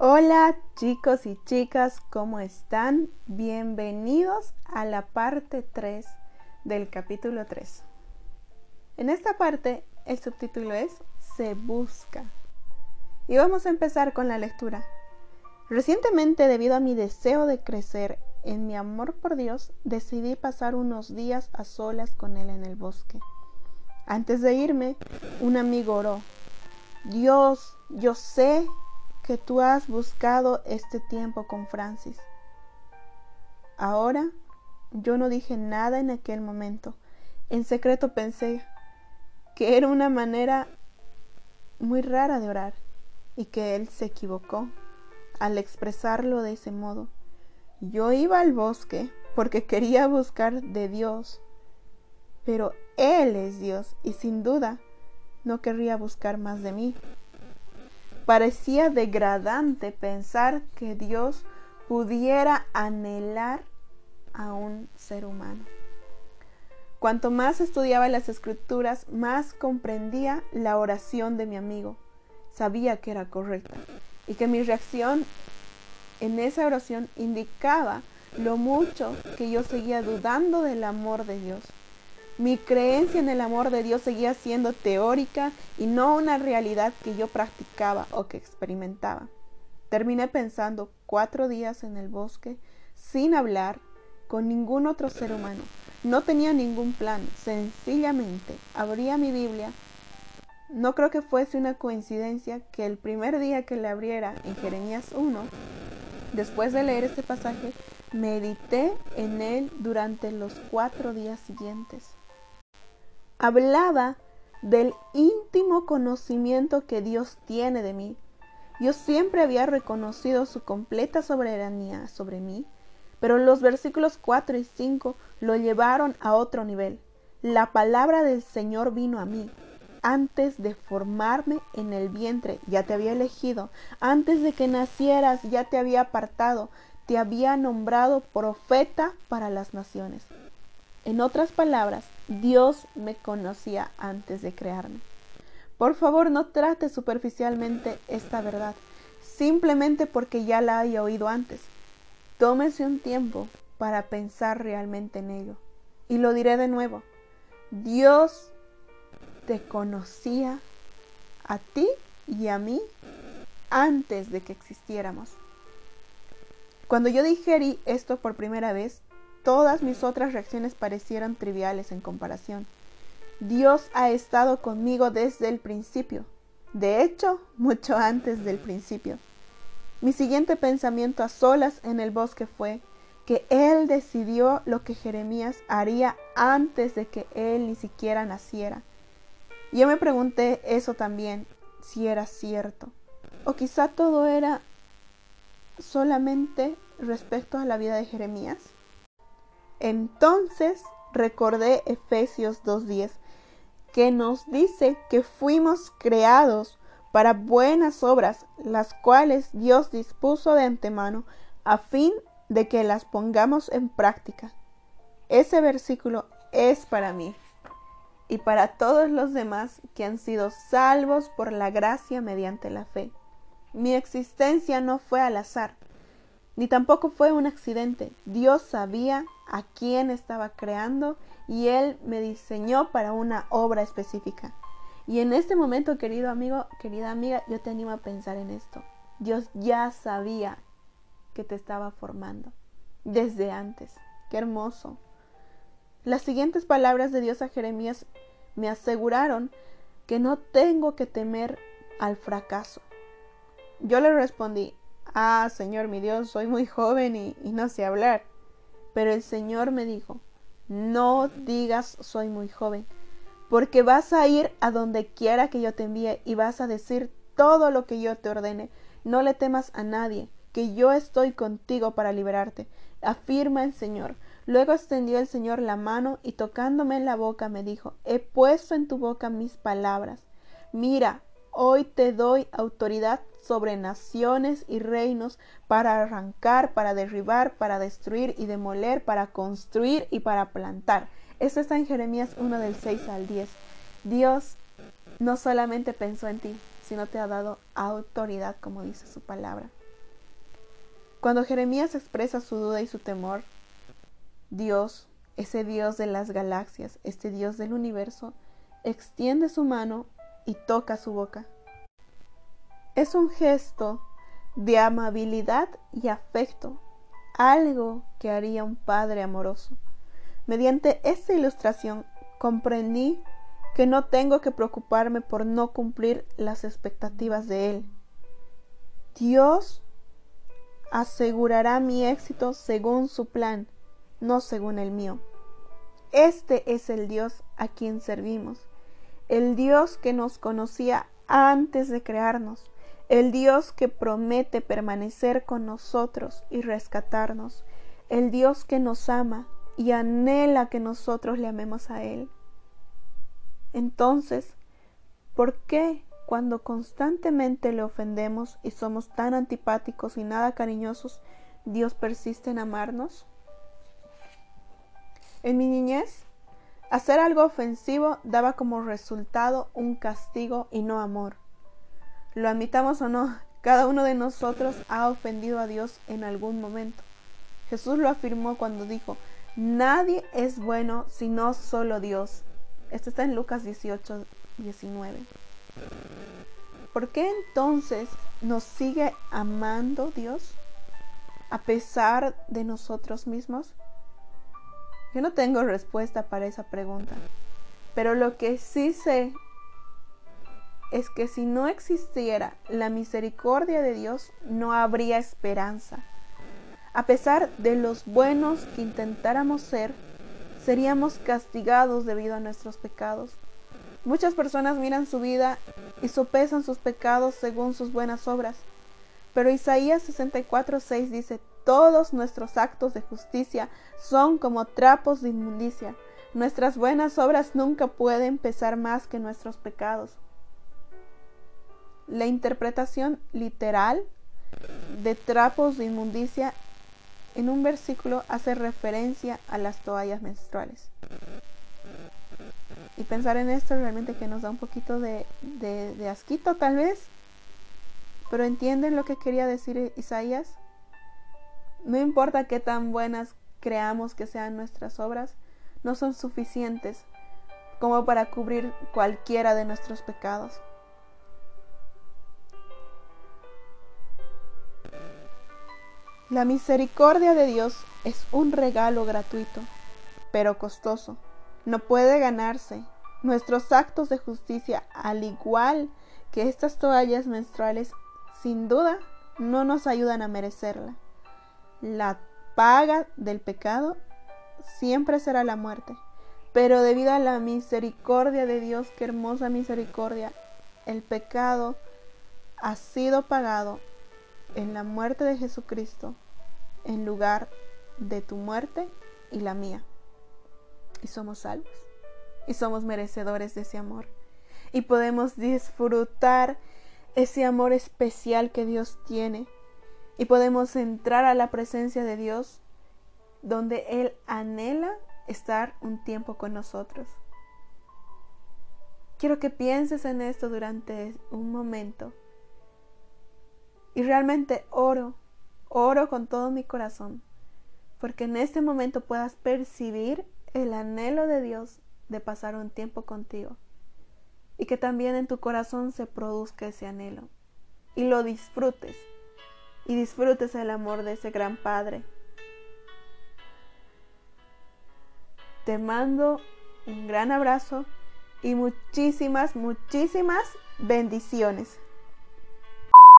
Hola chicos y chicas, ¿cómo están? Bienvenidos a la parte 3 del capítulo 3. En esta parte el subtítulo es Se busca. Y vamos a empezar con la lectura. Recientemente, debido a mi deseo de crecer en mi amor por Dios, decidí pasar unos días a solas con Él en el bosque. Antes de irme, un amigo oró. Dios, yo sé que tú has buscado este tiempo con Francis. Ahora yo no dije nada en aquel momento. En secreto pensé que era una manera muy rara de orar y que él se equivocó al expresarlo de ese modo. Yo iba al bosque porque quería buscar de Dios, pero Él es Dios y sin duda no querría buscar más de mí. Parecía degradante pensar que Dios pudiera anhelar a un ser humano. Cuanto más estudiaba las escrituras, más comprendía la oración de mi amigo. Sabía que era correcta y que mi reacción en esa oración indicaba lo mucho que yo seguía dudando del amor de Dios. Mi creencia en el amor de Dios seguía siendo teórica y no una realidad que yo practicaba o que experimentaba. Terminé pensando cuatro días en el bosque sin hablar con ningún otro ser humano. No tenía ningún plan, sencillamente abría mi Biblia. No creo que fuese una coincidencia que el primer día que la abriera en Jeremías 1, después de leer este pasaje, medité en él durante los cuatro días siguientes hablaba del íntimo conocimiento que Dios tiene de mí. Yo siempre había reconocido su completa soberanía sobre mí, pero los versículos 4 y 5 lo llevaron a otro nivel. La palabra del Señor vino a mí. Antes de formarme en el vientre ya te había elegido, antes de que nacieras ya te había apartado, te había nombrado profeta para las naciones. En otras palabras, Dios me conocía antes de crearme. Por favor, no trate superficialmente esta verdad, simplemente porque ya la haya oído antes. Tómese un tiempo para pensar realmente en ello. Y lo diré de nuevo. Dios te conocía a ti y a mí antes de que existiéramos. Cuando yo digerí esto por primera vez, Todas mis otras reacciones parecieron triviales en comparación. Dios ha estado conmigo desde el principio. De hecho, mucho antes del principio. Mi siguiente pensamiento a solas en el bosque fue que Él decidió lo que Jeremías haría antes de que Él ni siquiera naciera. Yo me pregunté eso también, si era cierto. O quizá todo era solamente respecto a la vida de Jeremías. Entonces recordé Efesios 2.10, que nos dice que fuimos creados para buenas obras, las cuales Dios dispuso de antemano a fin de que las pongamos en práctica. Ese versículo es para mí y para todos los demás que han sido salvos por la gracia mediante la fe. Mi existencia no fue al azar, ni tampoco fue un accidente. Dios sabía a quién estaba creando y Él me diseñó para una obra específica. Y en este momento, querido amigo, querida amiga, yo te animo a pensar en esto. Dios ya sabía que te estaba formando desde antes. Qué hermoso. Las siguientes palabras de Dios a Jeremías me aseguraron que no tengo que temer al fracaso. Yo le respondí, Ah, Señor mi Dios, soy muy joven y, no sé hablar. Pero el Señor me dijo, no digas soy muy joven, porque vas a ir a donde quiera que yo te envíe y vas a decir todo lo que yo te ordene. No le temas a nadie, que yo estoy contigo para liberarte, afirma el Señor. Luego extendió el Señor la mano y tocándome en la boca me dijo, he puesto en tu boca mis palabras. Mira, hoy te doy autoridad sobre naciones y reinos para arrancar, para derribar, para destruir y demoler, para construir y para plantar. Esto está en Jeremías 1 del 6 al 10. Dios no solamente pensó en ti, sino te ha dado autoridad, como dice su palabra. Cuando Jeremías expresa su duda y su temor, Dios, ese Dios de las galaxias, este Dios del universo, extiende su mano y toca su boca. Es un gesto de amabilidad y afecto, algo que haría un padre amoroso. Mediante esta ilustración comprendí que no tengo que preocuparme por no cumplir las expectativas de Él. Dios asegurará mi éxito según su plan, no según el mío. Este es el Dios a quien servimos, el Dios que nos conocía antes de crearnos, el Dios que promete permanecer con nosotros y rescatarnos, el Dios que nos ama y anhela que nosotros le amemos a Él. Entonces, ¿por qué cuando constantemente le ofendemos y somos tan antipáticos y nada cariñosos, Dios persiste en amarnos? En mi niñez, hacer algo ofensivo daba como resultado un castigo y no amor. Lo admitamos o no, cada uno de nosotros ha ofendido a Dios en algún momento. Jesús lo afirmó cuando dijo, Nadie es bueno sino solo Dios. Esto está en Lucas 18, 19. ¿Por qué entonces nos sigue amando Dios a pesar de nosotros mismos? Yo no tengo respuesta para esa pregunta, pero lo que sí sé es que si no existiera la misericordia de Dios, no habría esperanza. A pesar de los buenos que intentáramos ser, seríamos castigados debido a nuestros pecados. Muchas personas miran su vida y sopesan sus pecados según sus buenas obras. Pero Isaías 64:6 dice, todos nuestros actos de justicia son como trapos de inmundicia. Nuestras buenas obras nunca pueden pesar más que nuestros pecados. La interpretación literal de trapos de inmundicia en un versículo hace referencia a las toallas menstruales. Y pensar en esto realmente que nos da un poquito de, asquito tal vez. Pero entienden lo que quería decir Isaías. No importa qué tan buenas creamos que sean nuestras obras, no son suficientes como para cubrir cualquiera de nuestros pecados. La misericordia de Dios es un regalo gratuito, pero costoso. No puede ganarse. Nuestros actos de justicia, al igual que estas toallas menstruales, sin duda no nos ayudan a merecerla. La paga del pecado siempre será la muerte. Pero debido a la misericordia de Dios, qué hermosa misericordia, el pecado ha sido pagado en la muerte de Jesucristo en lugar de tu muerte y la mía. Y somos salvos. Y somos merecedores de ese amor. Y podemos disfrutar ese amor especial que Dios tiene. Y podemos entrar a la presencia de Dios donde Él anhela estar un tiempo con nosotros. Quiero que pienses en esto durante un momento y realmente oro, oro con todo mi corazón, porque en este momento puedas percibir el anhelo de Dios de pasar un tiempo contigo y que también en tu corazón se produzca ese anhelo y lo disfrutes y disfrutes el amor de ese gran Padre. Te mando un gran abrazo y muchísimas, muchísimas bendiciones.